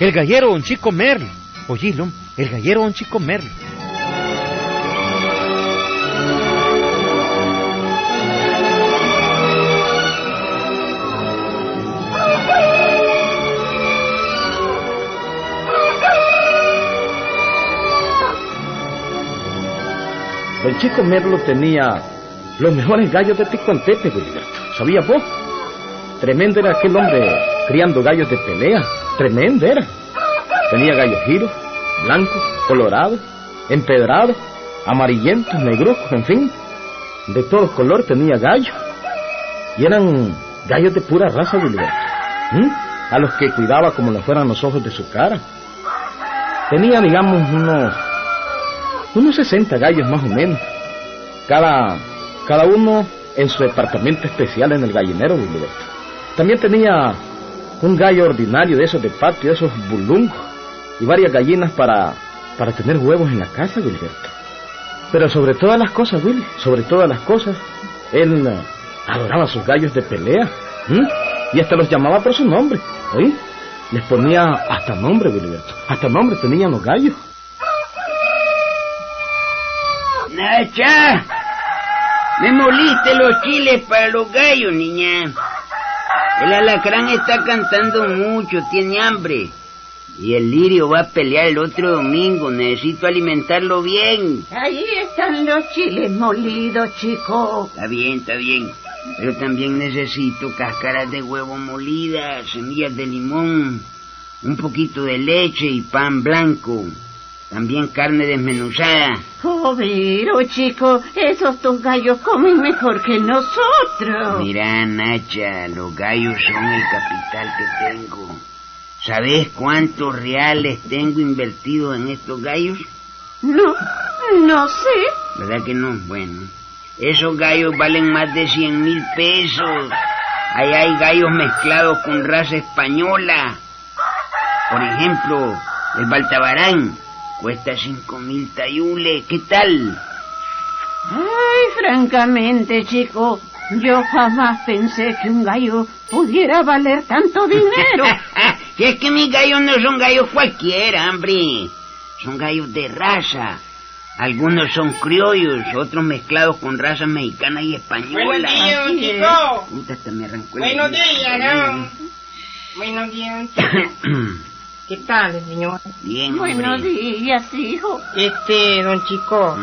El gallero don Chico Merlo. Oílo, el gallero don Chico Merlo. Don Chico Merlo tenía los mejores gallos de Ticuantete, Gilberto. ¿Sabía vos? Tremendo era aquel hombre criando gallos de pelea. Tremendo era. Tenía gallos giros, blancos, colorados, empedrados, amarillentos, negruzcos, en fin. De todo color tenía gallos. Y eran gallos de pura raza, Gilberto. ¿Mm? A los que cuidaba como no fueran los ojos de su cara. Tenía, digamos, unos unos 60 gallos más o menos. Cada, cada uno en su departamento especial en el gallinero, Gilberto. También tenía un gallo ordinario de esos de patio, esos bulungos, y varias gallinas para, para tener huevos en la casa, Gilberto. Pero sobre todas las cosas, Willy, sobre todas las cosas, él eh, adoraba sus gallos de pelea. Y hasta los llamaba por su nombre, ¿oí? Les ponía hasta nombre, Gilberto. Hasta nombre tenían los gallos. Nacha, me moliste los chiles para los gallos, niña. El alacrán está cantando mucho, tiene hambre. Y el lirio va a pelear el otro domingo, necesito alimentarlo bien. Ahí están los chiles molidos, chico. Está bien, está bien. Pero también necesito cáscaras de huevo molidas, semillas de limón, un poquito de leche y pan blanco. También carne desmenuzada. Oh, pero, chico, esos tus gallos comen mejor que nosotros. Mira, Nacha, los gallos son el capital que tengo. ¿Sabes cuántos reales tengo invertido en estos gallos? No, no sé. ¿Verdad que no? Bueno, esos gallos valen más de cien mil pesos. Ahí hay gallos mezclados con raza española. Por ejemplo, el Baltabarán cuesta cinco mil tayules. ¿Qué tal? Ay, francamente, chico, yo jamás pensé que un gallo pudiera valer tanto dinero. si es que mis gallos no son gallos cualquiera, hombre. Son gallos de raza. Algunos son criollos, otros mezclados con razas mexicanas y españolas. Buenos días. Chico. Puta, hasta me arrancó el Buenos días, ¿no? Buenos días. ¿Qué tal, señor? Bien, Buenos hombre. días, hijo. Este, don Chico,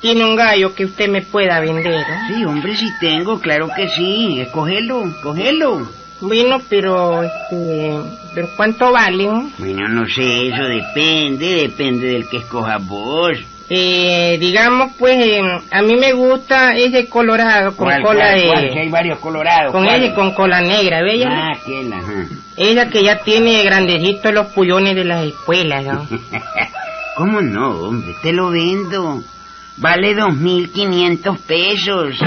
tiene un gallo que usted me pueda vender, ¿no? Sí, hombre, sí tengo, claro que sí. Escogelo, cogelo. Bueno, pero, este, ¿pero cuánto vale? no? Bueno, no sé, eso depende, depende del que escojas vos. Eh, digamos, pues, eh, a mí me gusta ese colorado con ¿Cuál, cola cuál, de... cuál? Que hay varios colorados. Con ese con cola negra, ¿ve? Ah, aquel, ajá. Ella que ya tiene grandecitos los pullones de las escuelas, ¿no? ¿Cómo no, hombre? Te lo vendo. Vale dos mil quinientos pesos.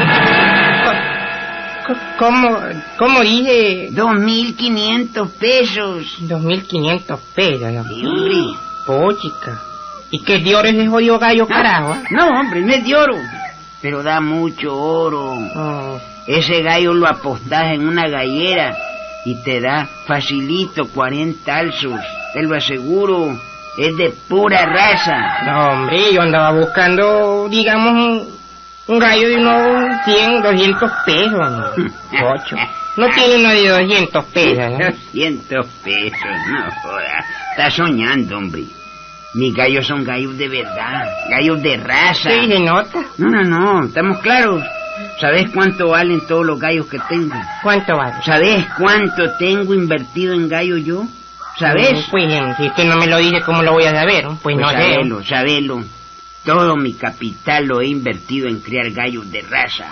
¿Cómo, cómo dice? Dos mil quinientos pesos. 2.500 pesos, ¿no? Sí, hombre. Oh, chica. ¿Y qué de oro es ese jodido gallo, carajo? ah? No, hombre, no es de oro. Pero da mucho oro. Oh, Ese gallo lo apostás en una gallera y te da facilito 40 alzos. Te lo aseguro. Es de pura raza. no, hombre, yo andaba buscando, digamos, un, un gallo de unos 100, 200 pesos, ¿no? Ocho. No tiene uno de 200 pesos, ¿no? 200 pesos, no joda. Estás soñando, hombre. Mis gallos son gallos de verdad, gallos de raza. Sí, se nota. No, no, no, estamos claros. ¿Sabes cuánto valen todos los gallos que tengo? ¿Cuánto vale? ¿Sabes cuánto tengo invertido en gallo yo? ¿Sabes? Pues, eh, si usted no me lo dice, ¿cómo lo voy a saber? Pues, no sé. sabelo, sabelo. Todo mi capital lo he invertido en criar gallos de raza.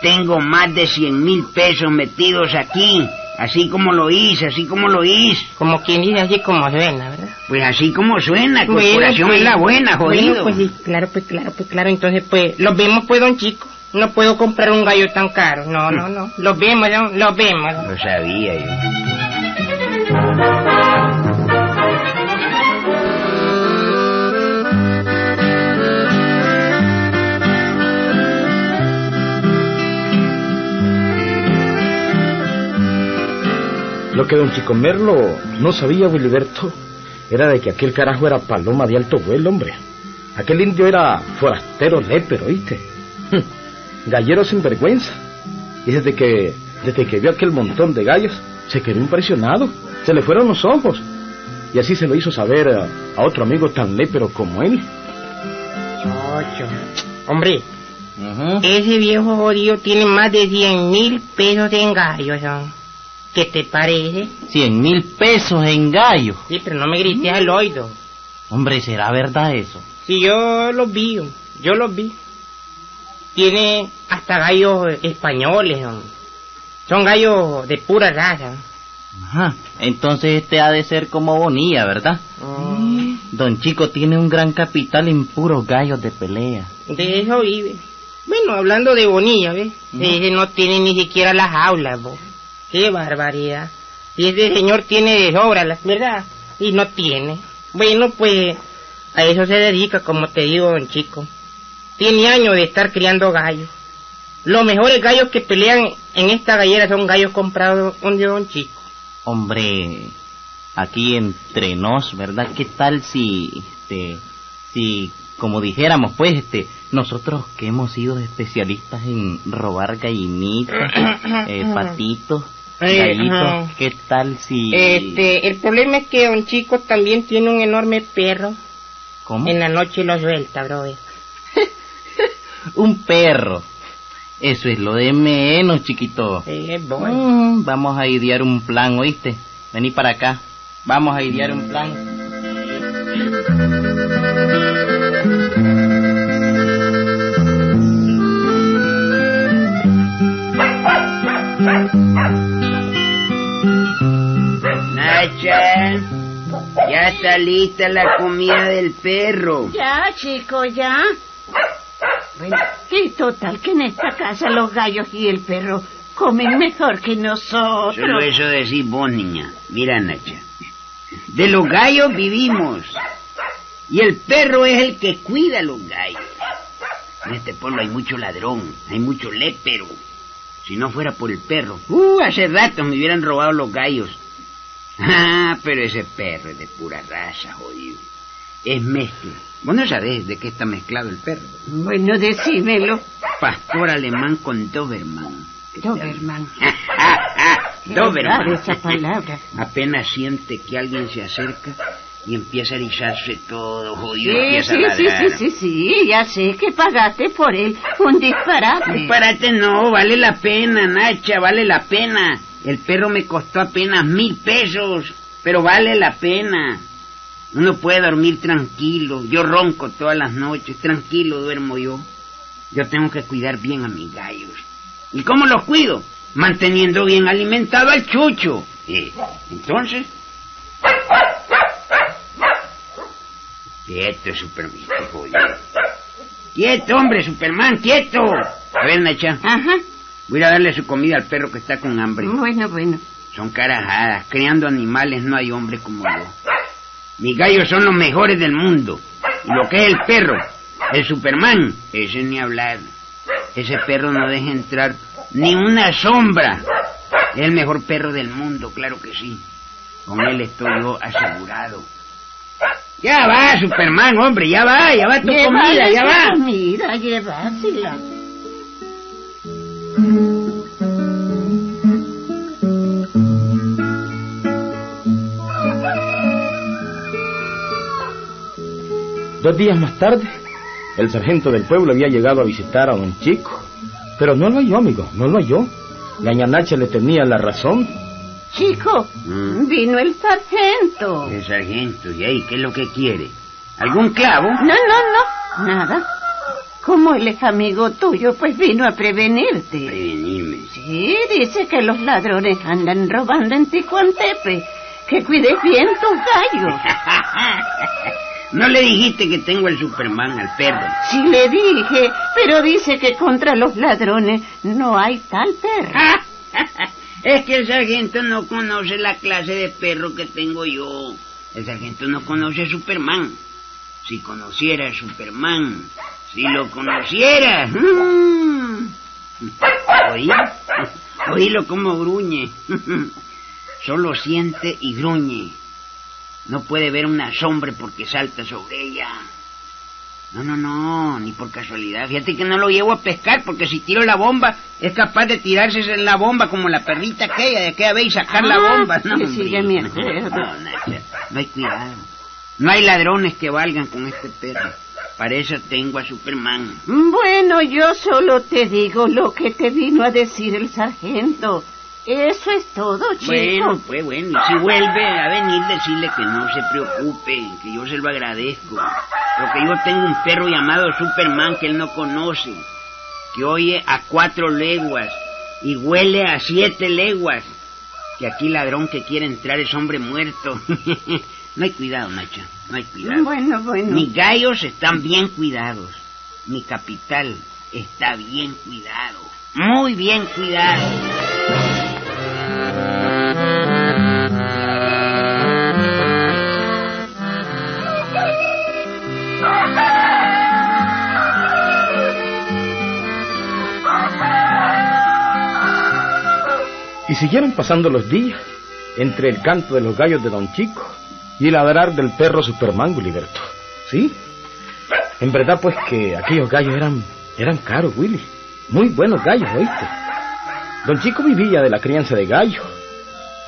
Tengo más de cien mil pesos metidos aquí, así como lo hice, así como lo hice. Como quien dice así como suena, ¿verdad? Pues así como suena, Bueno, corporación pues, es la buena, jodido. Bueno, pues sí, claro, pues claro, pues claro. Entonces, pues, los vemos, pues, don Chico. No puedo comprar un gallo tan caro. No, no, no. Los vemos. Los vemos. Lo sabía yo. Lo que don Chico Merlo no sabía, Wiliberto, era de que aquel carajo era paloma de alto vuelo, hombre. Aquel indio era forastero lépero, ¿oíste? Gallero sin vergüenza. Y desde que, desde que vio aquel montón de gallos, se quedó impresionado. Se le fueron los ojos. Y así se lo hizo saber a, a otro amigo tan lépero como él. Ocho. Hombre, ese viejo jodido tiene más de cien mil pesos en gallos, ¿no? ¿Qué te parece? Cien mil pesos en gallo. Sí, pero no me grites al oído. Hombre, ¿será verdad eso? Sí, yo los vi, yo los vi. Tiene hasta gallos españoles, ¿no? Son gallos de pura raza. Ajá. Entonces este ha de ser como Bonilla, ¿verdad? Oh, Don Chico tiene un gran capital en puros gallos de pelea. de eso vive. Bueno, hablando de Bonilla, ¿ves? Ese no tiene ni siquiera las aulas, vos. Qué barbaridad. Y ese señor tiene la ¿verdad? Y no tiene. Bueno, pues a eso se dedica, como te digo, don Chico. Tiene años de estar criando gallos. Los mejores gallos que pelean en esta gallera son gallos comprados donde don Chico. Hombre, aquí entre nos, ¿verdad? ¿Qué tal si, este, si, como dijéramos, pues, este, nosotros que hemos sido especialistas en robar gallinitas, eh, patitos, Eh. ¿qué tal si... Este, el problema es que don Chico también tiene un enorme perro. ¿Cómo? En la noche lo suelta, brother. Un perro. Eso es lo de menos, chiquito. Sí, es bueno. Mm, vamos a idear un plan, ¿oíste? Vení para acá. Vamos a idear un plan. ya está lista la comida del perro. Ya, chico, ya. Bueno, y total que en esta casa los gallos y el perro comen mejor que nosotros. Solo eso decís vos, niña. Mira, Nacha. De los gallos vivimos. Y el perro es el que cuida a los gallos. En este pueblo hay mucho ladrón, hay mucho lépero. Si no fuera por el perro, uh, hace rato me hubieran robado los gallos. Ah, pero ese perro es de pura raza, jodido. Es mezcla. Vos no sabés de qué está mezclado el perro. Bueno, decímelo. Pastor alemán con Doberman. Doberman. Doberman. esa palabra. Apenas siente que alguien se acerca y empieza a erizarse todo, jodido, Sí, sí, sí, sí, sí, ya sé que pagaste por él un disparate. Disparate no, vale la pena, Nacha, vale la pena. El perro me costó apenas mil pesos, pero vale la pena. Uno puede dormir tranquilo, yo ronco todas las noches, tranquilo duermo yo. Yo tengo que cuidar bien a mis gallos. ¿Y cómo los cuido? Manteniendo bien alimentado al chucho. Eh, Entonces... Quieto, Superman. Quieto, hombre, Superman, quieto. A ver, Nacha, Ajá, voy a darle su comida al perro que está con hambre. bueno, bueno. Son carajadas. Criando animales no hay hombre como yo. Mis gallos son los mejores del mundo. Y lo que es el perro, el Superman, ese ni hablar. Ese perro no deja entrar ni una sombra. Es el mejor perro del mundo, claro que sí. Con él estoy yo asegurado. Ya va, Superman, hombre, ya va, ya va tu comida, ya va. comida, llévasela. Dos días más tarde, el sargento del pueblo había llegado a visitar a don Chico. Pero no lo halló, amigo, no lo halló. La ñanacha le tenía la razón. Chico, Mm. vino el sargento. El sargento, ¿y ahí qué es lo que quiere? ¿Algún clavo? No, no, no, nada. Como él es amigo tuyo, pues vino a prevenirte. Prevenirme. Sí, dice que los ladrones andan robando en Ticuantepe. Que cuides bien tus gallos. No le dijiste que tengo el Superman al perro. Sí le dije, pero dice que contra los ladrones no hay tal perro. es que el sargento no conoce la clase de perro que tengo yo. El sargento no conoce a Superman. Si conociera a Superman, si lo conociera. mm. ¿Oí? Oílo como gruñe. solo siente y gruñe. No puede ver una sombra porque salta sobre ella. No, no, no, ni por casualidad. Fíjate que no lo llevo a pescar porque si tiro la bomba es capaz de tirarse en la bomba como la perrita aquella de aquella vez y sacar la Ah, bomba. No, sí, hombre. sí, ya me acuerdo. No, no hay cuidado. No hay ladrones que valgan con este perro. Para eso tengo a Superman. Bueno, yo solo te digo lo que te vino a decir el sargento. Eso es todo, chico. Bueno, pues bueno, y si vuelve a venir, decirle que no se preocupe, que yo se lo agradezco. Porque yo tengo un perro llamado Superman que él no conoce, que oye a cuatro leguas y huele a siete leguas. Que aquí ladrón que quiere entrar es hombre muerto. no hay cuidado, Nacha, no hay cuidado. Bueno, bueno. Mis gallos están bien cuidados. Mi capital está bien cuidado. Muy bien cuidado. Y siguieron pasando los días entre el canto de los gallos de Don Chico y ladrar del perro Superman, Gulliverto. ¿Sí? En verdad, pues que aquellos gallos eran, eran caros, Willy. Muy buenos gallos, ¿oíste? Don Chico vivía de la crianza de gallos.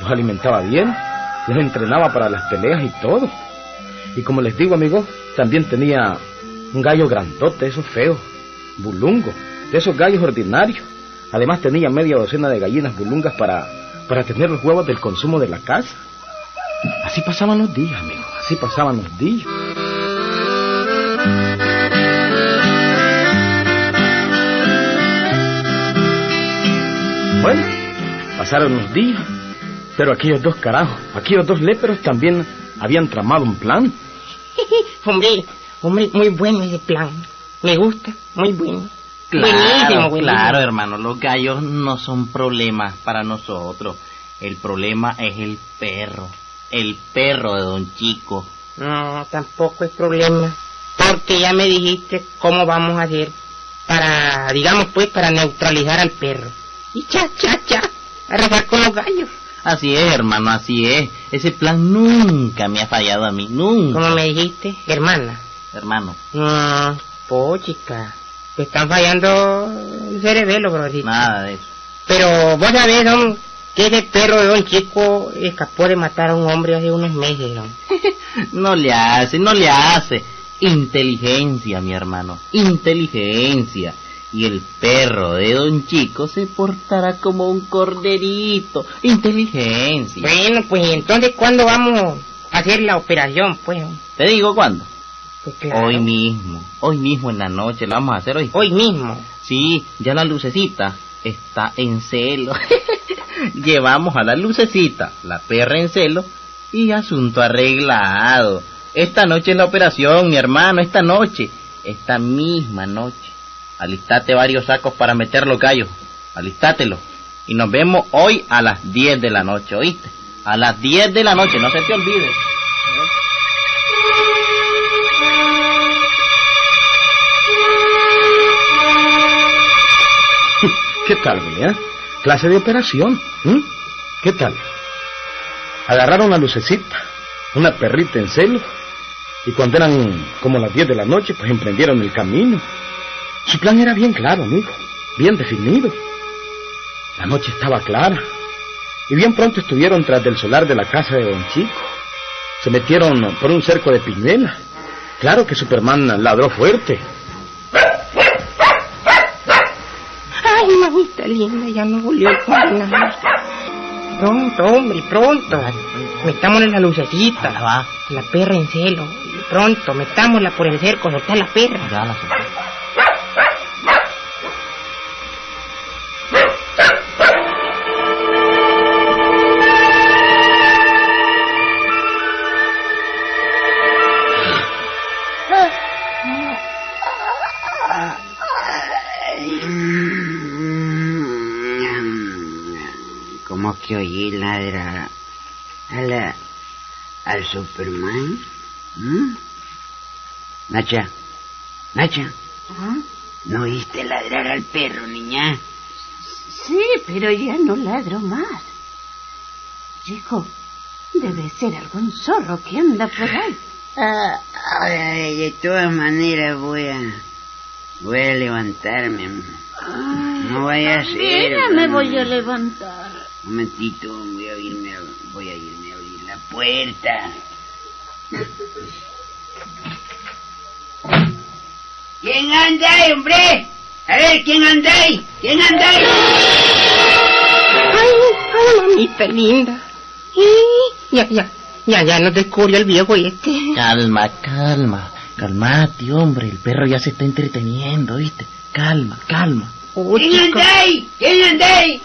Los alimentaba bien, los entrenaba para las peleas y todo. Y como les digo, amigos, también tenía un gallo grandote, esos feos, bulungo, de esos gallos ordinarios. Además tenía media docena de gallinas bulungas para, para tener los huevos del consumo de la casa. Así pasaban los días, amigos, así pasaban los días. Bueno, pasaron los días, pero aquellos dos carajos, aquellos dos léperos también habían tramado un plan. hombre, hombre, muy bueno ese plan. Me gusta, muy bueno. Buenísimo, Claro, buenísimo. claro, hermano, los gallos no son problemas para nosotros. El problema es el perro, el perro de Don Chico. No, tampoco es problema. Porque ya me dijiste cómo vamos a hacer para, digamos pues, para neutralizar al perro. Y cha, cha, cha, arrasar con los gallos. Así es, hermano, así es. Ese plan nunca me ha fallado a mí, nunca, Como me dijiste, hermana. hermano. No, pochica. Te están fallando el cerebelo, brother. Nada de eso. Pero vos sabés, don, que ese perro de don Chico escapó de matar a un hombre hace unos meses, don. No le hace, no le hace. Inteligencia, mi hermano, inteligencia. Y el perro de Don Chico se portará como un corderito. Inteligencia. Bueno, pues entonces, ¿cuándo vamos a hacer la operación, pues? ¿Te digo cuándo? Pues claro. Hoy mismo, hoy mismo en la noche lo vamos a hacer hoy. Hoy mismo. Sí, ya la lucecita está en celo. Llevamos a la lucecita, la perra en celo y asunto arreglado. Esta noche es la operación, mi hermano, esta noche, esta misma noche. Alistate varios sacos para meter los gallos, alistátelos. Y nos vemos hoy a las 10 de la noche, ¿oíste? A las 10 de la noche, no se te olvide. ¿Qué tal, güey? Eh? Clase de operación. ¿m? ¿Qué tal? Agarraron la lucecita, una perrita en celo, y cuando eran como las 10 de la noche, pues emprendieron el camino. Su plan era bien claro, amigo, bien definido. La noche estaba clara, y bien pronto estuvieron tras del solar de la casa de Don Chico. Se metieron por un cerco de piñuelas. Claro que Superman ladró fuerte. Ay, mamita linda, ya no volvió el condenado. Pronto, hombre, pronto. Metámosle la lucecita. Va, La perra en celo. Pronto, metámosla por el cerco, soltá la perra. ya la solté. Oí ladrar a la, al Superman? ¿Mm? Nacha, Nacha, ¿Ah? ¿no oíste ladrar al perro, niña? Sí, pero ya no ladro más. chico, debe ser algún zorro que anda por ahí. Ah, ay, de todas maneras voy a... Voy a levantarme. no vaya a ser... Mira, me voy a levantar. Un momentito, voy a irme a, voy a irme a abrir la puerta. ¿Quién anda ahí, hombre? A ver, ¿quién anda ahí? ¿Quién anda ahí? Ay, ay, mamita linda. Ya, ya, ya, ya nos descubrió el viejo este. Calma, calma. Calmate, hombre. El perro ya se está entreteniendo, ¿viste? Calma, calma. Oh, ¿Quién anda ahí? ¿Quién anda ahí?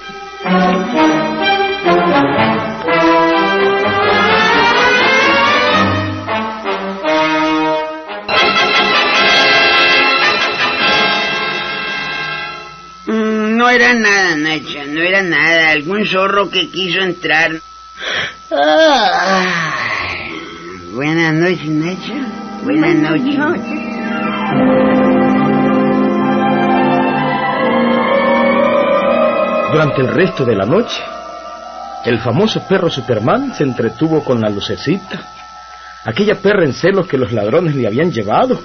Mm, No era nada, Nacha, no era nada. Algún zorro que quiso entrar. Ah. Buenas noches, Nacha. Buenas noches. Durante el resto de la noche, el famoso perro Superman se entretuvo con la lucecita, aquella perra en celos que los ladrones le habían llevado.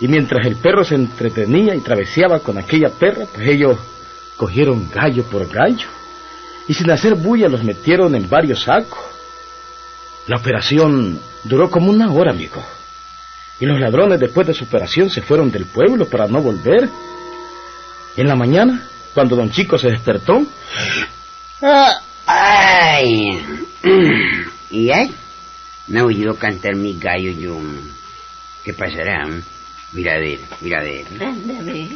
Y mientras el perro se entretenía y traveseaba con aquella perra, pues ellos cogieron gallo por gallo y sin hacer bulla los metieron en varios sacos. La operación duró como una hora, amigo. Y los ladrones después de su operación se fueron del pueblo para no volver. En la mañana, cuando don Chico se despertó, Ah, ay. ¿Y ay? No he oído cantar mi gallo yo. ¿Qué pasará? Mira a ver, mira a ver. Anda, ve.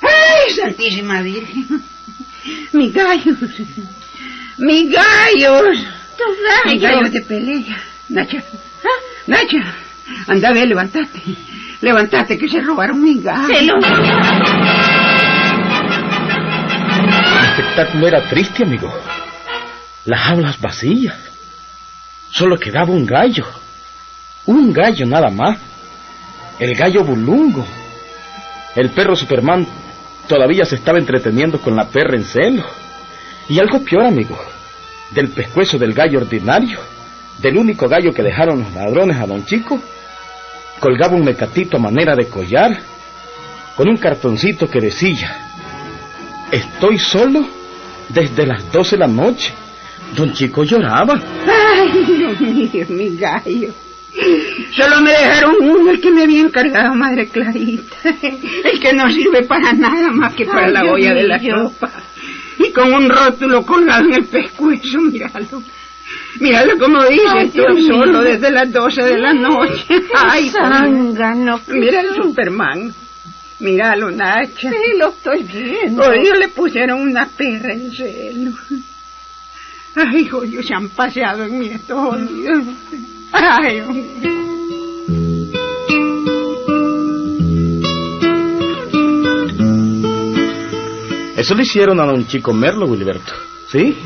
¡Ay, Santísima Virgen! ¡Mis gallos! Tus ¡Mis gallos. gallos de pelea! Nacha, Nacha, anda a ver, levántate. Levántate que se robaron mis gallos. Se los... el espectáculo era triste, amigo. Las jaulas vacías. Solo quedaba un gallo. Un gallo nada más. El gallo bulungo. El perro Superman todavía se estaba entreteniendo con la perra en celo. Y algo peor, amigo. Del pescuezo del gallo ordinario, del único gallo que dejaron los ladrones a don Chico, colgaba un mecatito a manera de collar, con un cartoncito que decía, Estoy solo desde las 12 de la noche. Don Chico lloraba. Ay, Dios mío, mi gallo. Solo me dejaron uno, el que me había encargado Madre Clarita. El que no sirve para nada más que para Ay, la Dios olla de la sopa. Y con un rótulo colgado en el pescuezo, míralo. Míralo como dice, Dios solo desde las 12 de la noche. Ay, Zángano. Mira el Superman. Míralo, Nacha. Sí, lo estoy viendo. Hoy le pusieron una perra en celo. Ay, joyo, se han paseado en mi estudio. Ay, hombre. Eso le hicieron a don Chico Merlo, Wilberto. ¿Sí?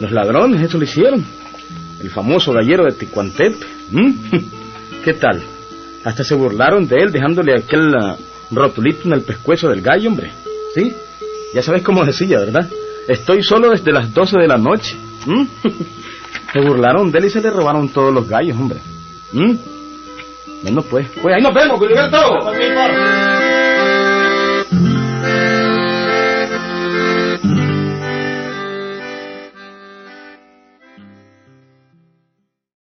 Los ladrones, eso le hicieron. El famoso gallero de Ticuantepe. ¿m? ¿Qué tal? Hasta se burlaron de él dejándole aquel ah, rotulito en el pescuezo del gallo, hombre. ¿Sí? Ya sabes cómo decía, ¿verdad? Estoy solo desde las 12 de la noche. ¿m? Se burlaron de él y se le robaron todos los gallos, hombre. ¿m? Bueno, pues. Pues ahí nos vemos, Wilberto.